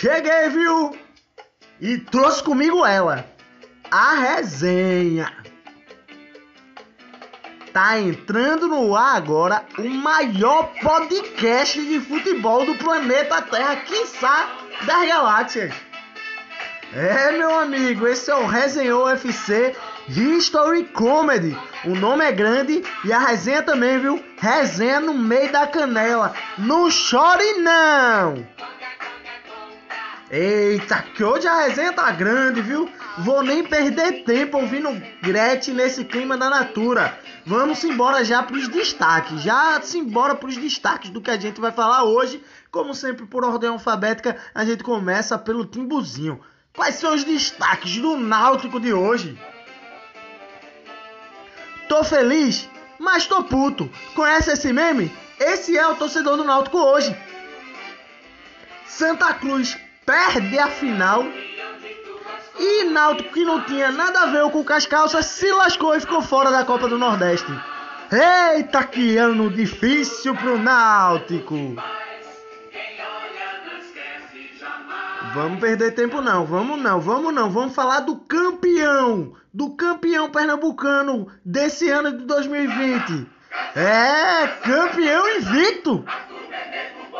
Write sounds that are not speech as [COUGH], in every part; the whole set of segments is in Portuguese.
Cheguei, viu? E trouxe comigo ela, a resenha. Tá entrando no ar agora o maior podcast de futebol do planeta Terra, quiçá das galáxias. É, meu amigo, esse é o Resenhou FC History Comedy. O nome é grande e a resenha também, viu? Resenha no meio da canela. Não chore não! Eita, que hoje a resenha tá grande, viu? Vou nem perder tempo ouvindo Gretchen nesse clima da natura. Vamos embora já pros destaques. Já se embora pros destaques do que a gente vai falar hoje. Como sempre, por ordem alfabética, a gente começa pelo Timbuzinho. Quais são os destaques do Náutico de hoje? Tô feliz, mas tô puto. Conhece esse meme? Esse é o torcedor do Náutico hoje. Santa Cruz perde a final. E Náutico, que não tinha nada a ver com as calças, se lascou e ficou fora da Copa do Nordeste. Eita, que ano difícil pro Náutico! Vamos perder tempo não, vamos não, vamos não, vamos falar do campeão, do campeão pernambucano desse ano de 2020. É, campeão invicto.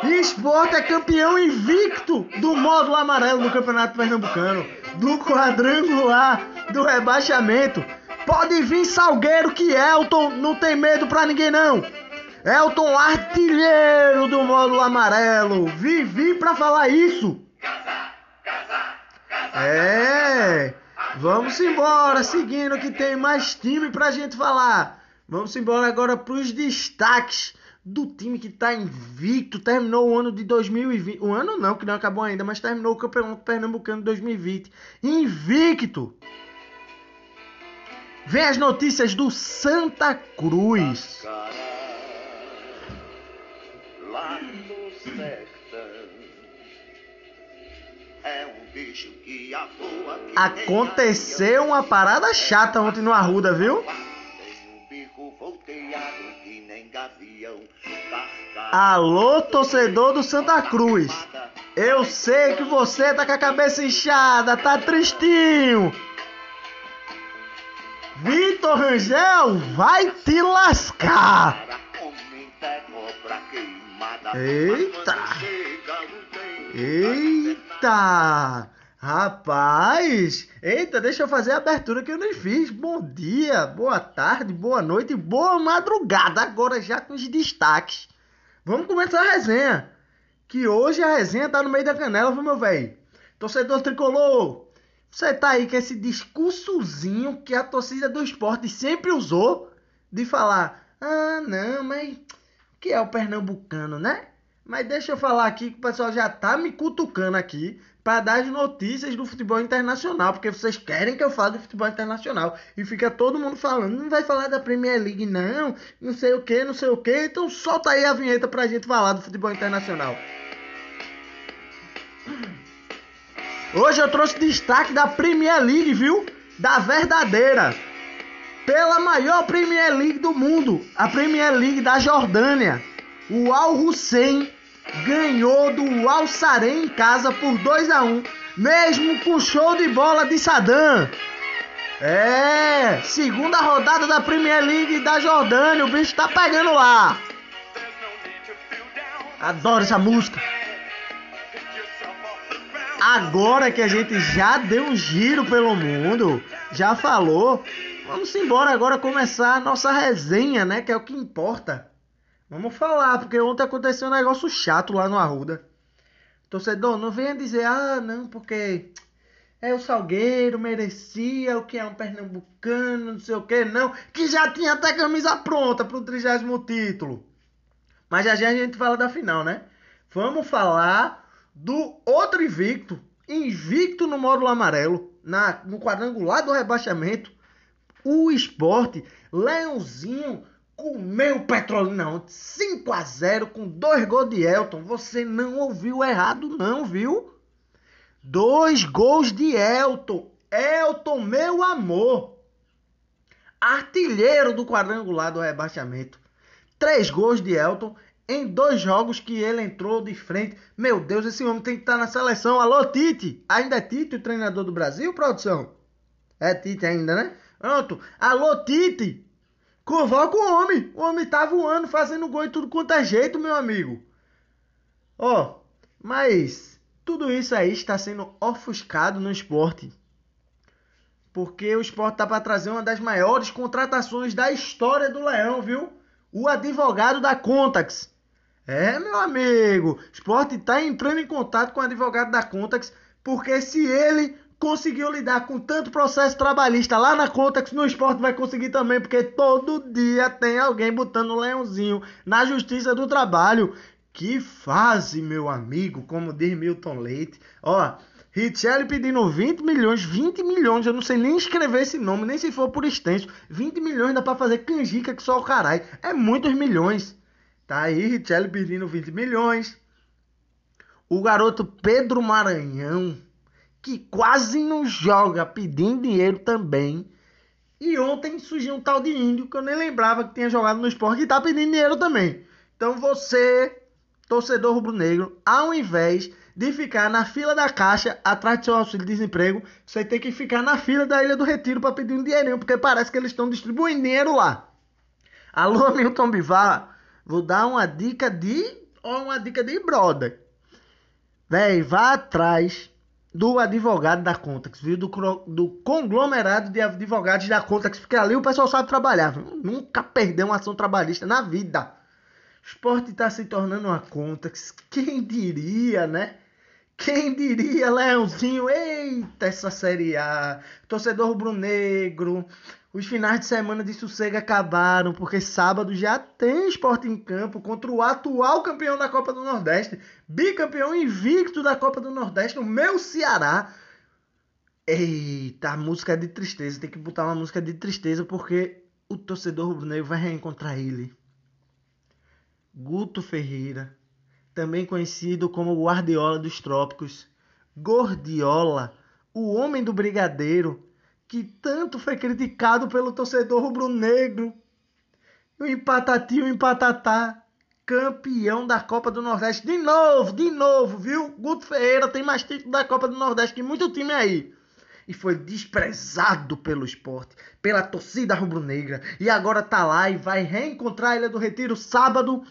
Esporte é campeão invicto do módulo amarelo do Campeonato Pernambucano, do quadrangular, do rebaixamento. Pode vir Salgueiro que Elton não tem medo pra ninguém não. Elton artilheiro do módulo amarelo. Vivi pra falar isso. É, vamos embora, seguindo que tem mais time pra gente falar. Vamos embora agora pros destaques do time que tá invicto, terminou o ano de 2020. O ano não, que não acabou ainda, mas terminou o Campeonato Pernambucano de 2020. Invicto! Vem as notícias do Santa Cruz. Lá no sertão é um bicho que avoa. Aconteceu uma parada chata ontem no Arruda, viu? Alô, torcedor do Santa Cruz. Eu sei que você tá com a cabeça inchada, tá tristinho. Vitor Rangel vai te lascar. Eita! Eita! Rapaz! Eita, deixa eu fazer a abertura que eu nem fiz. Bom dia, boa tarde, boa noite, boa madrugada. Agora já com os destaques. Vamos começar a resenha. Que hoje a resenha tá no meio da canela, viu, meu velho? Torcedor tricolor, você tá aí com esse discursozinho que a torcida do esporte sempre usou de falar: ah, não, mas que é o pernambucano, né? Mas deixa eu falar aqui que o pessoal já tá me cutucando aqui para dar as notícias do futebol internacional, porque vocês querem que eu fale do futebol internacional e fica todo mundo falando, não vai falar da Premier League não, não sei o que, não sei o que, então solta aí a vinheta pra gente falar do futebol internacional. Hoje eu trouxe destaque da Premier League, viu? Da verdadeira. Pela maior Premier League do mundo, a Premier League da Jordânia. O Al Hussein ganhou do Al Sarem em casa por 2 a 1, mesmo com show de bola de Saddam. É, segunda rodada da Premier League da Jordânia, o bicho tá pegando lá. Adoro essa música. Agora que a gente já deu um giro pelo mundo, já falou, vamos embora agora começar a nossa resenha, né? Que é o que importa. Vamos falar, porque ontem aconteceu um negócio chato lá no Arruda. Torcedor, não venha dizer, ah, não, porque é o Salgueiro, merecia, o que é um pernambucano, não sei o que, não. Que já tinha até camisa pronta pro trigésimo título. Mas já já a gente fala da final, né? Vamos falar do outro invicto, invicto no módulo amarelo, na, no quadrangular do rebaixamento, o esporte, Leãozinho comeu o Petrolina 5 a 0 com dois gols de Elton. Você não ouviu errado não, viu? Dois gols de Elton. Elton, meu amor. Artilheiro do quadrangular do rebaixamento. Três gols de Elton. em dois jogos que ele entrou de frente. Meu Deus, esse homem tem que estar na seleção. Alô, Tite! Ainda é Tite o treinador do Brasil, produção? É Tite ainda, né? Pronto. Alô, Tite! Convoca o homem. O homem tá voando, fazendo gol e tudo quanto é jeito, meu amigo. Ó, oh, mas tudo isso aí está sendo ofuscado no esporte. Porque o esporte tá para trazer uma das maiores contratações da história do Leão, viu? O advogado da Contax. É, meu amigo, o esporte está entrando em contato com o advogado da Contax, porque se ele conseguiu lidar com tanto processo trabalhista lá na Contax, no esporte vai conseguir também, porque todo dia tem alguém botando um leãozinho na Justiça do Trabalho. Que fase, meu amigo, como diz Milton Leite. Ó, Richelli pedindo 20 milhões, 20 milhões, eu não sei nem escrever esse nome, nem se for por extenso. 20 milhões dá pra fazer canjica que só o caralho. É muitos milhões. Tá aí, Richelli pedindo 20 milhões. O garoto Pedro Maranhão, que quase não joga, pedindo dinheiro também. E ontem surgiu um tal de índio que eu nem lembrava que tinha jogado no esporte e tá pedindo dinheiro também. Então você, torcedor rubro-negro, ao invés de ficar na fila da caixa atrás do seu auxílio de desemprego, você tem que ficar na fila da Ilha do Retiro para pedir um dinheirinho, porque parece que eles estão distribuindo dinheiro lá. Alô, Milton Bivar, Vou dar uma dica de. Ó, uma dica de brother. Véi, vá atrás do advogado da Contax, viu? Do, do conglomerado de advogados da Contax, porque ali o pessoal sabe trabalhar. Nunca perdeu uma ação trabalhista na vida. O esporte está se tornando uma Contax. Quem diria, né? Quem diria, Leãozinho? Eita, essa Série A. Torcedor rubro-negro. Os finais de semana de sossego acabaram, porque sábado já tem esporte em campo contra o atual campeão da Copa do Nordeste, bicampeão invicto da Copa do Nordeste, o meu Ceará. Eita, a música é de tristeza, tem que botar uma música de tristeza, porque o torcedor rubro-negro vai reencontrar ele. Guto Ferreira, também conhecido como Guardiola dos Trópicos, Gordiola, o homem do brigadeiro, que tanto foi criticado pelo torcedor rubro-negro. O empatati, o empatatá, campeão da Copa do Nordeste. De novo, de novo, viu? Guto Ferreira tem mais título da Copa do Nordeste que muito time aí. E foi desprezado pelo esporte, pela torcida rubro-negra. E agora tá lá e vai reencontrar a Ilha do Retiro sábado.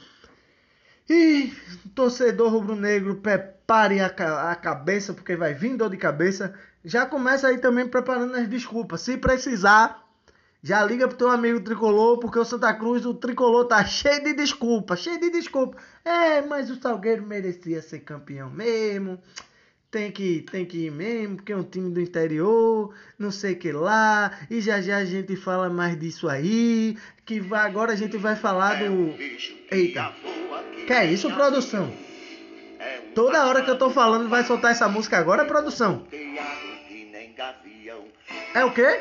E torcedor rubro-negro, prepare a, a cabeça, porque vai vir dor de cabeça já começa aí também preparando as desculpas. Se precisar, já liga pro teu amigo tricolor, porque o Santa Cruz, o tricolor tá cheio de desculpa, cheio de desculpa. É, mas o Salgueiro merecia ser campeão mesmo. Tem que, tem que ir mesmo, porque é um time do interior, não sei que lá. E já já a gente fala mais disso aí. Que vai, agora a gente vai falar do. Eita! Que é isso, produção? Toda hora que eu tô falando vai soltar essa música agora, produção. É o quê?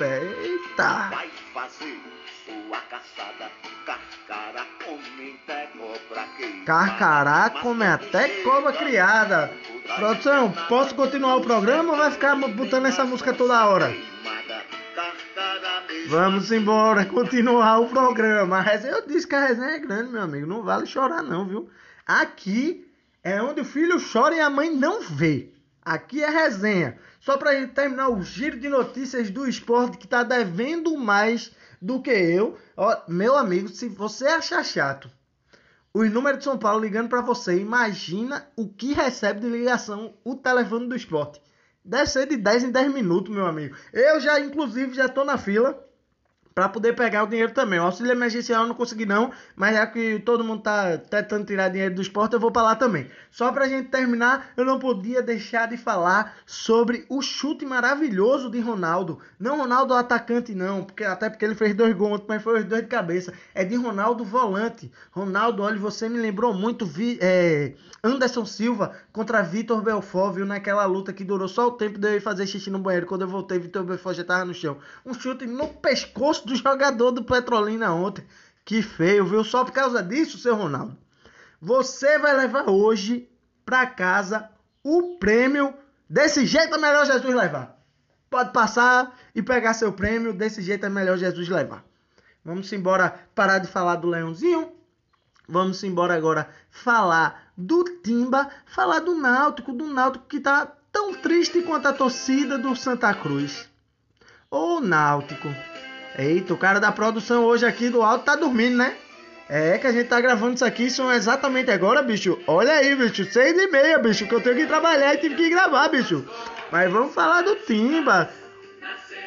Eita! Vai fazer sua caçada, carcará come até cobra queimada. Carcará come até cobra criada. Produção, posso continuar o programa ou vai ficar botando essa música toda hora? Vamos embora, continuar o programa. Eu disse que a resenha é grande, meu amigo. Não vale chorar, não, viu? Aqui é onde o filho chora e a mãe não vê. Aqui é resenha. Só gente terminar o giro de notícias do esporte que tá devendo mais do que eu. Ó, meu amigo, se você achar chato os números de São Paulo ligando para você, imagina o que recebe de ligação o telefone do esporte. Deve ser de 10 em 10 minutos, meu amigo. Eu já, inclusive, já tô na fila para poder pegar o dinheiro também. O auxílio emergencial eu não consegui não, mas já que todo mundo tá tentando tirar dinheiro do esporte, eu vou para lá também. Só pra gente terminar, eu não podia deixar de falar sobre o chute maravilhoso de Ronaldo. Não Ronaldo atacante não, porque até porque ele fez dois gols, mas foi os dois de cabeça. É de Ronaldo volante. Ronaldo, olha, você me lembrou muito vi, é, Anderson Silva contra Vitor Belfort, viu, naquela luta que durou só o tempo de eu ir fazer xixi no banheiro. Quando eu voltei, Vitor Belfort já tava no chão. Um chute no pescoço do jogador do Petrolina ontem. Que feio, viu? Só por causa disso, seu Ronaldo. Você vai levar hoje para casa o prêmio. Desse jeito é melhor Jesus levar. pode passar e pegar seu prêmio. Desse jeito é melhor Jesus levar. Vamos embora parar de falar do Leãozinho. Vamos embora agora falar do Timba, falar do Náutico, do Náutico que tá tão triste quanto a torcida do Santa Cruz. Ô Náutico. Eita, o cara da produção hoje aqui do alto tá dormindo, né? É que a gente tá gravando isso aqui, são exatamente agora, bicho. Olha aí, bicho, seis e meia, bicho, que eu tenho que trabalhar e tive que gravar, bicho. Mas vamos falar do Timba.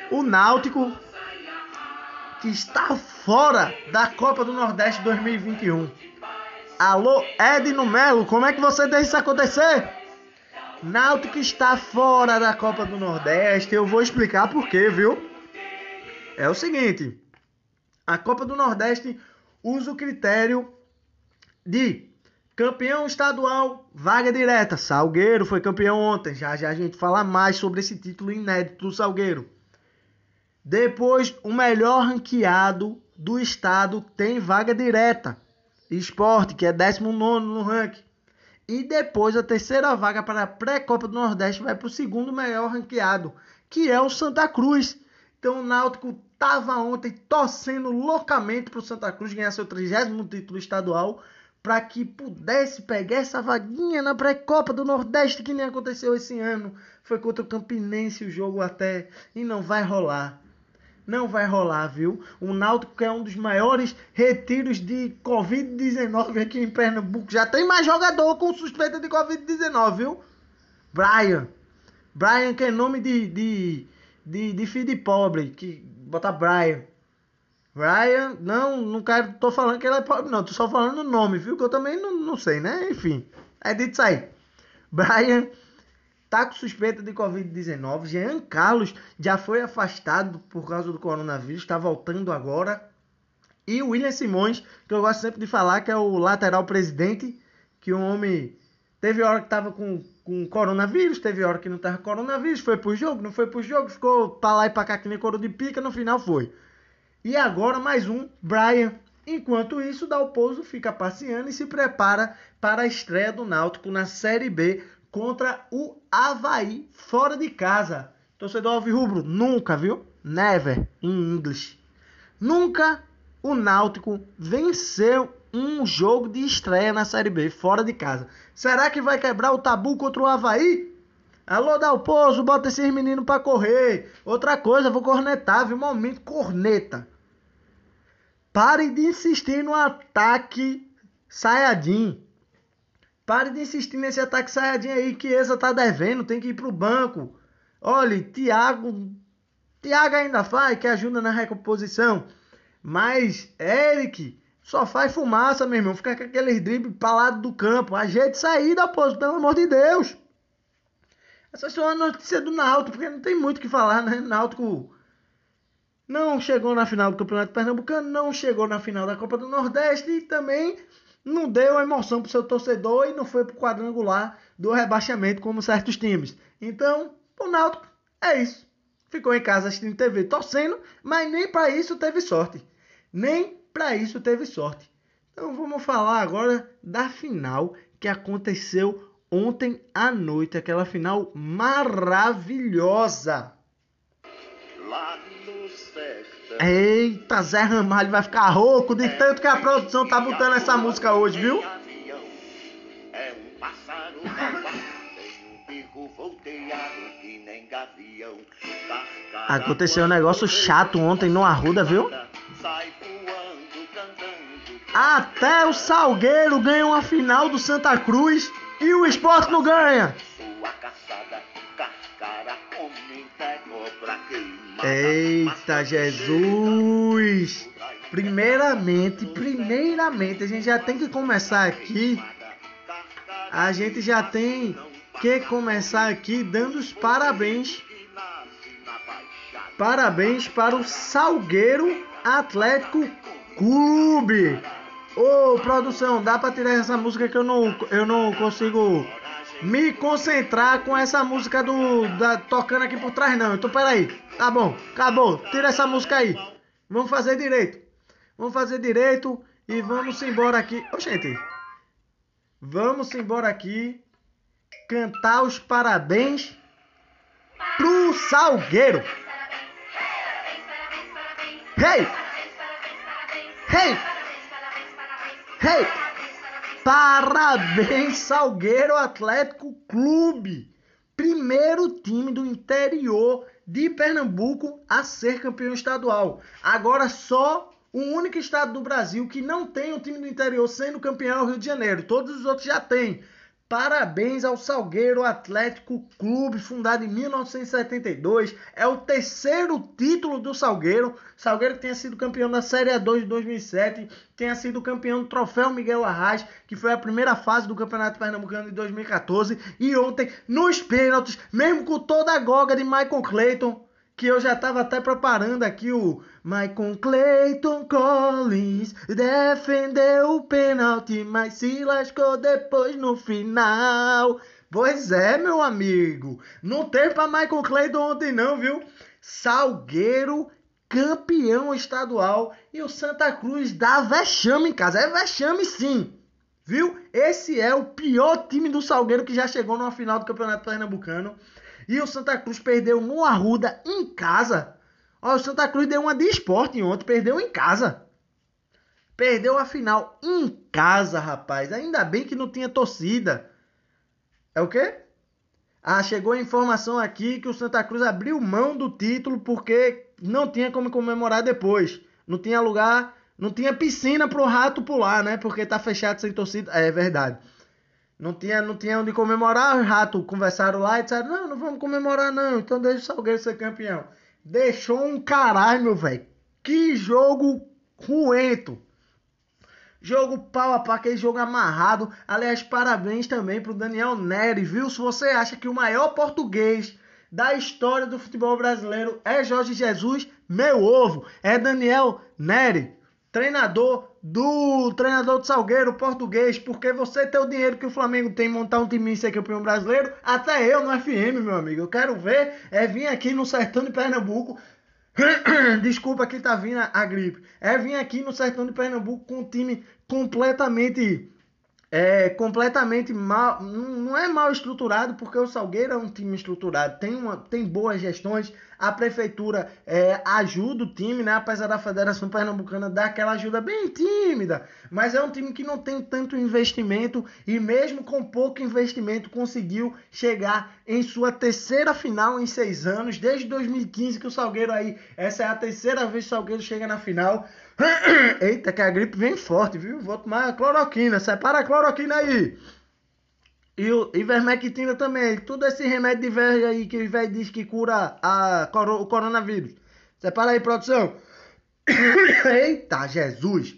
O Náutico que está fora da Copa do Nordeste 2021. Alô, Edno Melo, como é que você deixa isso acontecer? Náutico está fora da Copa do Nordeste. Eu vou explicar por quê, viu? É o seguinte: a Copa do Nordeste usa o critério de campeão estadual, vaga direta. Salgueiro foi campeão ontem. Já já a gente fala mais sobre esse título inédito do Salgueiro. Depois, o melhor ranqueado do estado tem vaga direta. Esporte, que é 19 no ranking. E depois a terceira vaga para a pré-copa do Nordeste vai para o segundo melhor ranqueado, que é o Santa Cruz. Então o Náutico estava ontem torcendo loucamente para o Santa Cruz ganhar seu 30 título estadual para que pudesse pegar essa vaguinha na pré-copa do Nordeste que nem aconteceu esse ano. Foi contra o Campinense o jogo até e não vai rolar. Não vai rolar, viu? O Náutico é um dos maiores retiros de Covid-19 aqui em Pernambuco. Já tem mais jogador com suspeita de Covid-19, viu? Brian. Brian que é nome de, de, de, de filho de pobre. Que bota Brian. Brian, não, não quero, tô falando que ele é pobre, não, tô só falando o nome, viu? Que eu também não, não sei, né? Enfim, é dito aí. Brian tá com suspeita de Covid-19. Jean Carlos já foi afastado por causa do coronavírus, está voltando agora. E o William Simões, que eu gosto sempre de falar, que é o lateral presidente, que o homem teve hora que tava com, com coronavírus, teve hora que não tava coronavírus, foi pro jogo, não foi pro jogo, ficou pra lá e pra cá que nem coro de pica, no final foi. E agora mais um, Brian. Enquanto isso, Dalpozo fica passeando e se prepara para a estreia do Náutico na Série B contra o Havaí, fora de casa. Torcedor Alvirrubro, nunca, viu? Never, em inglês. Nunca o Náutico venceu um jogo de estreia na Série B, fora de casa. Será que vai quebrar o tabu contra o Havaí? Alô, Dalpozo, bota esses meninos pra correr. Outra coisa, vou cornetar, viu? Momento corneta. Pare de insistir no ataque Sayajin. Pare de insistir nesse ataque Sayajin aí que essa tá devendo, tem que ir pro banco. Olha, Thiago, Thiago ainda faz, que ajuda na recomposição. Mas Eric só faz fumaça, meu irmão. Fica com aqueles dribles pra lado do campo. Ajeite saída, pô, pelo amor de Deus. Essa é só uma notícia do Náutico, porque não tem muito o que falar, né? Náutico não chegou na final do Campeonato Pernambucano, não chegou na final da Copa do Nordeste e também não deu emoção para o seu torcedor e não foi para o quadrangular do rebaixamento como certos times. Então, o Náutico é isso. Ficou em casa assistindo TV torcendo, mas nem para isso teve sorte. Nem para isso teve sorte. Então vamos falar agora da final que aconteceu ontem à noite, aquela final maravilhosa. Eita, Zé Ramalho vai ficar rouco de tanto que a produção tá botando essa música hoje, viu? [LAUGHS] Aconteceu um negócio chato ontem no Arruda, viu? Até o Salgueiro ganha uma final do Santa Cruz e o esporte não ganha. Eita Jesus! Primeiramente, primeiramente, a gente já tem que começar aqui. A gente já tem que começar aqui dando os parabéns. Parabéns para o Salgueiro Atlético Clube. Ô, produção, dá para tirar essa música que eu não, eu não consigo me concentrar com essa música do da, tocando aqui por trás não. Então peraí. Tá bom, acabou. Tira essa música aí. Vamos fazer direito. Vamos fazer direito e vamos embora aqui. Ô, gente. Vamos embora aqui cantar os parabéns pro Salgueiro. Hey! Hey! Hey! Parabéns, Salgueiro Atlético Clube! Primeiro time do interior de Pernambuco a ser campeão estadual. Agora só o único estado do Brasil que não tem um time do interior sendo campeão é o Rio de Janeiro. Todos os outros já têm. Parabéns ao Salgueiro Atlético Clube, fundado em 1972. É o terceiro título do Salgueiro. Salgueiro tenha sido campeão da Série A2 de 2007, tenha sido campeão do Troféu Miguel Arraes, que foi a primeira fase do Campeonato Pernambucano de 2014. E ontem, nos pênaltis, mesmo com toda a goga de Michael Clayton, que eu já estava até preparando aqui o Michael Clayton Collins defendeu o pênalti, mas se lascou depois no final. Pois é, meu amigo, não teve para Michael Clayton ontem não, viu? Salgueiro campeão estadual e o Santa Cruz dá vexame em casa. É vexame sim. Viu? Esse é o pior time do Salgueiro que já chegou numa final do Campeonato Pernambucano. E o Santa Cruz perdeu no Arruda em casa. Ó, o Santa Cruz deu uma de esporte ontem, perdeu em casa. Perdeu a final em casa, rapaz. Ainda bem que não tinha torcida. É o quê? Ah, chegou a informação aqui que o Santa Cruz abriu mão do título porque não tinha como comemorar depois. Não tinha lugar, não tinha piscina pro rato pular, né? Porque tá fechado sem torcida. É, é verdade. Não tinha, não tinha onde comemorar, os ratos conversaram lá e disseram, não, não vamos comemorar não, então deixa o Salgueiro ser campeão. Deixou um caralho, meu velho. Que jogo ruento. Jogo pau a pau, aquele jogo amarrado. Aliás, parabéns também pro Daniel Neri, viu? Se você acha que o maior português da história do futebol brasileiro é Jorge Jesus, meu ovo, é Daniel Neri treinador do treinador do Salgueiro português, porque você tem o dinheiro que o Flamengo tem montar um time e ser campeão brasileiro, até eu no FM, meu amigo. Eu quero ver é vir aqui no sertão de Pernambuco. [COUGHS] Desculpa que tá vindo a gripe. É vir aqui no sertão de Pernambuco com um time completamente é completamente mal, não é mal estruturado, porque o Salgueiro é um time estruturado, tem, uma, tem boas gestões, a prefeitura é, ajuda o time, né? Apesar da Federação Pernambucana dar aquela ajuda bem tímida, mas é um time que não tem tanto investimento e mesmo com pouco investimento conseguiu chegar em sua terceira final em seis anos, desde 2015 que o Salgueiro aí, essa é a terceira vez que o Salgueiro chega na final. [COUGHS] Eita, que a gripe vem forte, viu? Vou tomar cloroquina. Separa a cloroquina aí. E o ivermectina também. Tudo esse remédio de velho aí que o velho diz que cura a, o coronavírus. Separa aí, produção. [COUGHS] Eita, Jesus.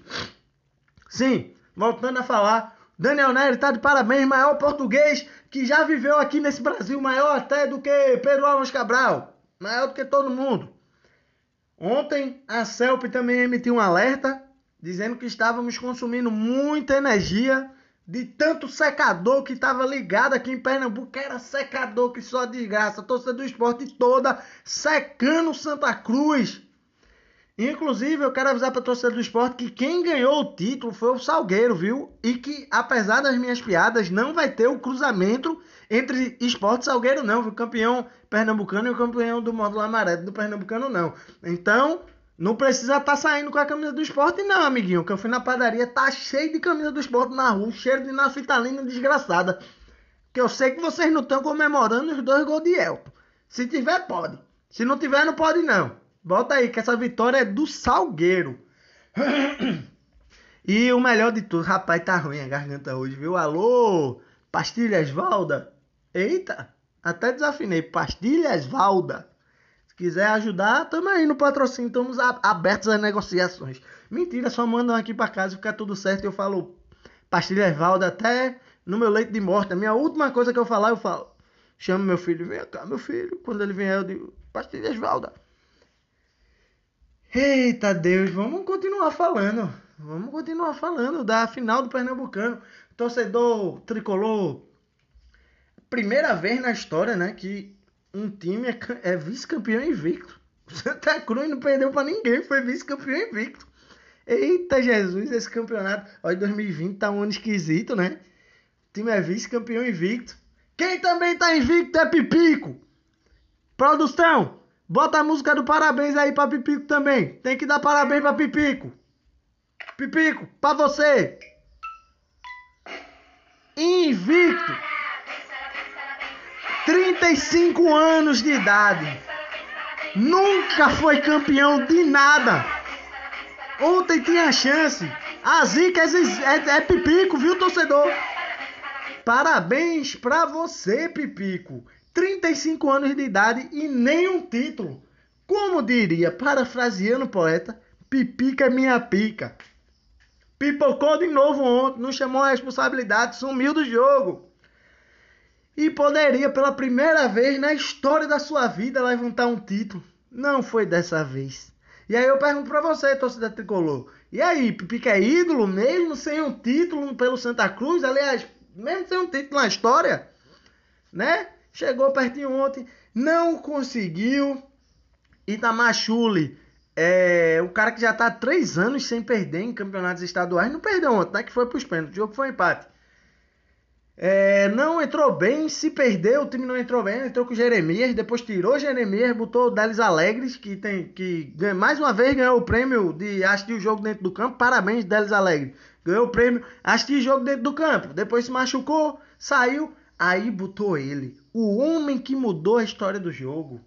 Sim, voltando a falar. Daniel Nery tá de parabéns, maior português que já viveu aqui nesse Brasil, maior até do que Pedro Alves Cabral. Maior do que todo mundo. Ontem a CELP também emitiu um alerta dizendo que estávamos consumindo muita energia de tanto secador que estava ligado aqui em Pernambuco, era secador que só desgraça, torcida do esporte toda secando Santa Cruz. Inclusive, eu quero avisar para a torcida do esporte que quem ganhou o título foi o Salgueiro, viu? E que, apesar das minhas piadas, não vai ter o cruzamento entre esporte e Salgueiro, não. O campeão pernambucano e o campeão do módulo amarelo do pernambucano, não. Então, não precisa estar tá saindo com a camisa do esporte, não, amiguinho. Que eu fui na padaria, tá cheio de camisa do esporte na rua, cheiro de naftalina desgraçada. Que eu sei que vocês não estão comemorando os dois gols de Elton. Se tiver, pode. Se não tiver, não pode, não. Volta aí, que essa vitória é do Salgueiro. [COUGHS] e o melhor de tudo, rapaz, tá ruim a garganta hoje, viu? Alô, Pastilhas Valda. Eita, até desafinei. Pastilhas Valda. Se quiser ajudar, tamo aí no patrocínio, estamos abertos às negociações. Mentira, só mandam aqui para casa, fica tudo certo. Eu falo Pastilhas Valda até no meu leito de morte. A minha última coisa que eu falar, eu falo. Chamo meu filho, vem cá, meu filho. Quando ele vier, eu digo, Pastilhas Valda. Eita Deus, vamos continuar falando. Vamos continuar falando da final do Pernambucano. Torcedor tricolor. Primeira vez na história, né, que um time é, é vice-campeão invicto. Santa Cruz não perdeu para ninguém, foi vice-campeão invicto. Eita Jesus, esse campeonato. Olha, 2020 tá um ano esquisito, né? O time é vice-campeão invicto. Quem também tá invicto é Pipico. Produção, bota a música do parabéns aí pra Pipico também. Tem que dar parabéns pra Pipico. Pipico, pra você. Invicto. 35 anos de idade. Nunca foi campeão de nada. Ontem tinha chance. A zica é, é, é pipico, viu, torcedor? Parabéns pra você, Pipico. 35 anos de idade e nenhum título. Como diria, parafraseando o poeta, Pipica é minha pica. Pipocou de novo ontem, não chamou a responsabilidade, sumiu do jogo. E poderia, pela primeira vez na história da sua vida, levantar um título. Não foi dessa vez. E aí eu pergunto pra você, torcida tricolor. E aí, Pipica é ídolo mesmo sem um título pelo Santa Cruz? Aliás, mesmo sem um título na história, né? Chegou pertinho ontem, não conseguiu. Itamachule, é, o cara que já tá há três anos sem perder em campeonatos estaduais, não perdeu ontem, né? Que foi pros pênaltis, o jogo foi um empate. É, não entrou bem, se perdeu, o time não entrou bem, entrou com o Jeremias, depois tirou o Jeremias, botou o Delis Alegres, que tem que mais uma vez ganhou o prêmio de assistir o jogo dentro do campo. Parabéns, Delis Alegres. Ganhou o prêmio, assistir o jogo dentro do campo. Depois se machucou, saiu, aí botou ele, o homem que mudou a história do jogo.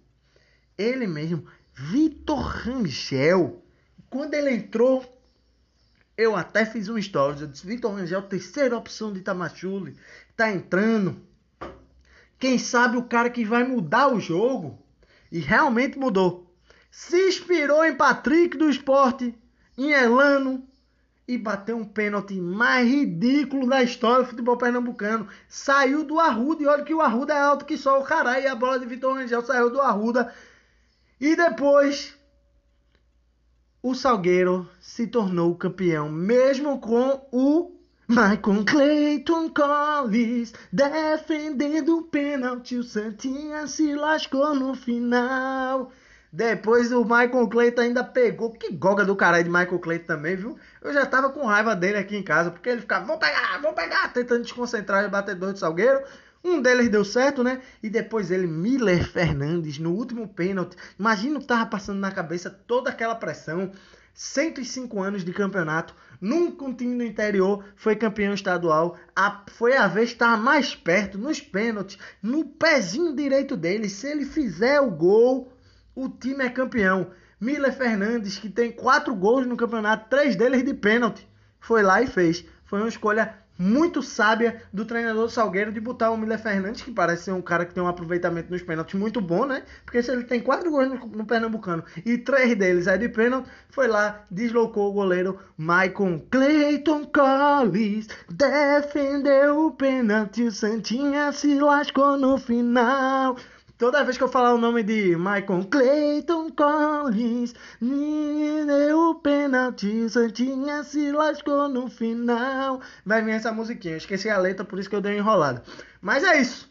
Ele mesmo, Vitor Rangel. Quando ele entrou, eu até fiz um stories. Eu disse: Vitor Rangel, terceira opção de Itamachule. Tá entrando. Quem sabe o cara que vai mudar o jogo. E realmente mudou. Se inspirou em Patrick do esporte, em Elano. E bateu um pênalti mais ridículo da história do futebol pernambucano. Saiu do Arruda. E olha que o Arruda é alto que só o caralho. E a bola de Vitor Rangel saiu do Arruda. E depois o Salgueiro se tornou campeão, mesmo com o Michael Clayton Collins defendendo o pênalti. O Santinha se lascou no final. Depois o Michael Clayton ainda pegou. Que goga do caralho de Michael Clayton também, viu? Eu já tava com raiva dele aqui em casa, porque ele ficava, vou pegar, vou pegar, tentando desconcentrar o batedor de Salgueiro. Um deles deu certo, né? E depois ele, Miller Fernandes, no último pênalti. Imagina o que tava passando na cabeça toda aquela pressão. 105 anos de campeonato. Nunca um time do interior foi campeão estadual. A, foi a vez estar mais perto, nos pênaltis, no pezinho direito dele. Se ele fizer o gol, o time é campeão. Miller Fernandes, que tem quatro gols no campeonato, três deles de pênalti, foi lá e fez. Foi uma escolha muito sábia do treinador Salgueiro de botar o Miller Fernandes, que parece ser um cara que tem um aproveitamento nos pênaltis muito bom, né? Porque se ele tem quatro gols no, no Pernambucano e três deles é de pênalti, foi lá, deslocou o goleiro Maicon Clayton Collins, defendeu o pênalti, o Santinha se lascou no final. Toda vez que eu falar o nome de Michael Clayton Collins, deu o pênalti, Santinha se lascou no final. Vai vir essa musiquinha. Eu esqueci a letra, por isso que eu dei enrolada. Mas é isso.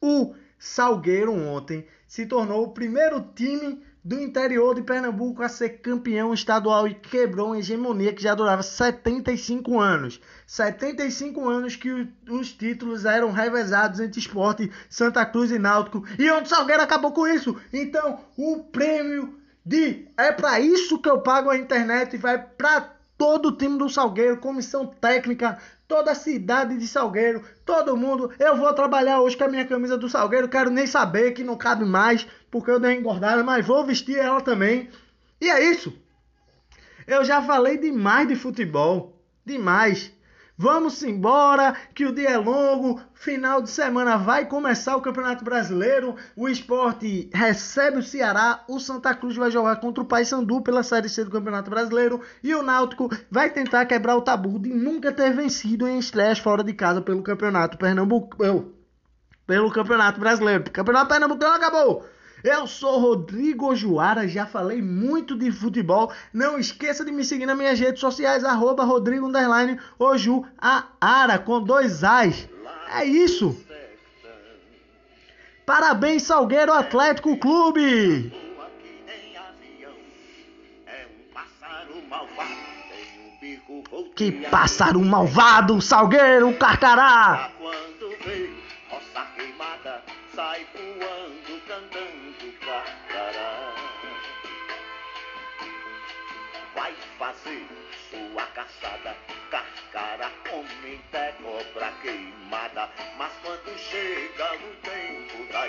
O Salgueiro ontem se tornou o primeiro time do interior de Pernambuco a ser campeão estadual e quebrou uma hegemonia que já durava 75 anos. 75 anos que os títulos eram revezados entre esporte, Santa Cruz e Náutico. E onde Salgueiro acabou com isso? Então, o prêmio de é para isso que eu pago a internet vai para todo o time do Salgueiro, comissão técnica, toda a cidade de Salgueiro, todo mundo. Eu vou trabalhar hoje com a minha camisa do Salgueiro, quero nem saber que não cabe mais, porque eu dei engordada, mas vou vestir ela também. E é isso. Eu já falei demais de futebol, demais. Vamos embora, que o dia é longo. Final de semana vai começar o Campeonato Brasileiro. O esporte recebe o Ceará. O Santa Cruz vai jogar contra o Paysandu pela Série C do Campeonato Brasileiro. E o Náutico vai tentar quebrar o tabu de nunca ter vencido em estreias fora de casa pelo Campeonato Pernambuco. Pelo Campeonato Brasileiro. O Campeonato Pernambucano acabou. Eu sou Rodrigo Juara, já falei muito de futebol. Não esqueça de me seguir nas minhas redes sociais, arroba Rodrigo Underline Oju com dois As. É isso. Parabéns, Salgueiro Atlético Clube. Que pássaro malvado, Salgueiro Carcará. Caçada. Cascara, homem, cobra queimada. Mas quando chega o tempo da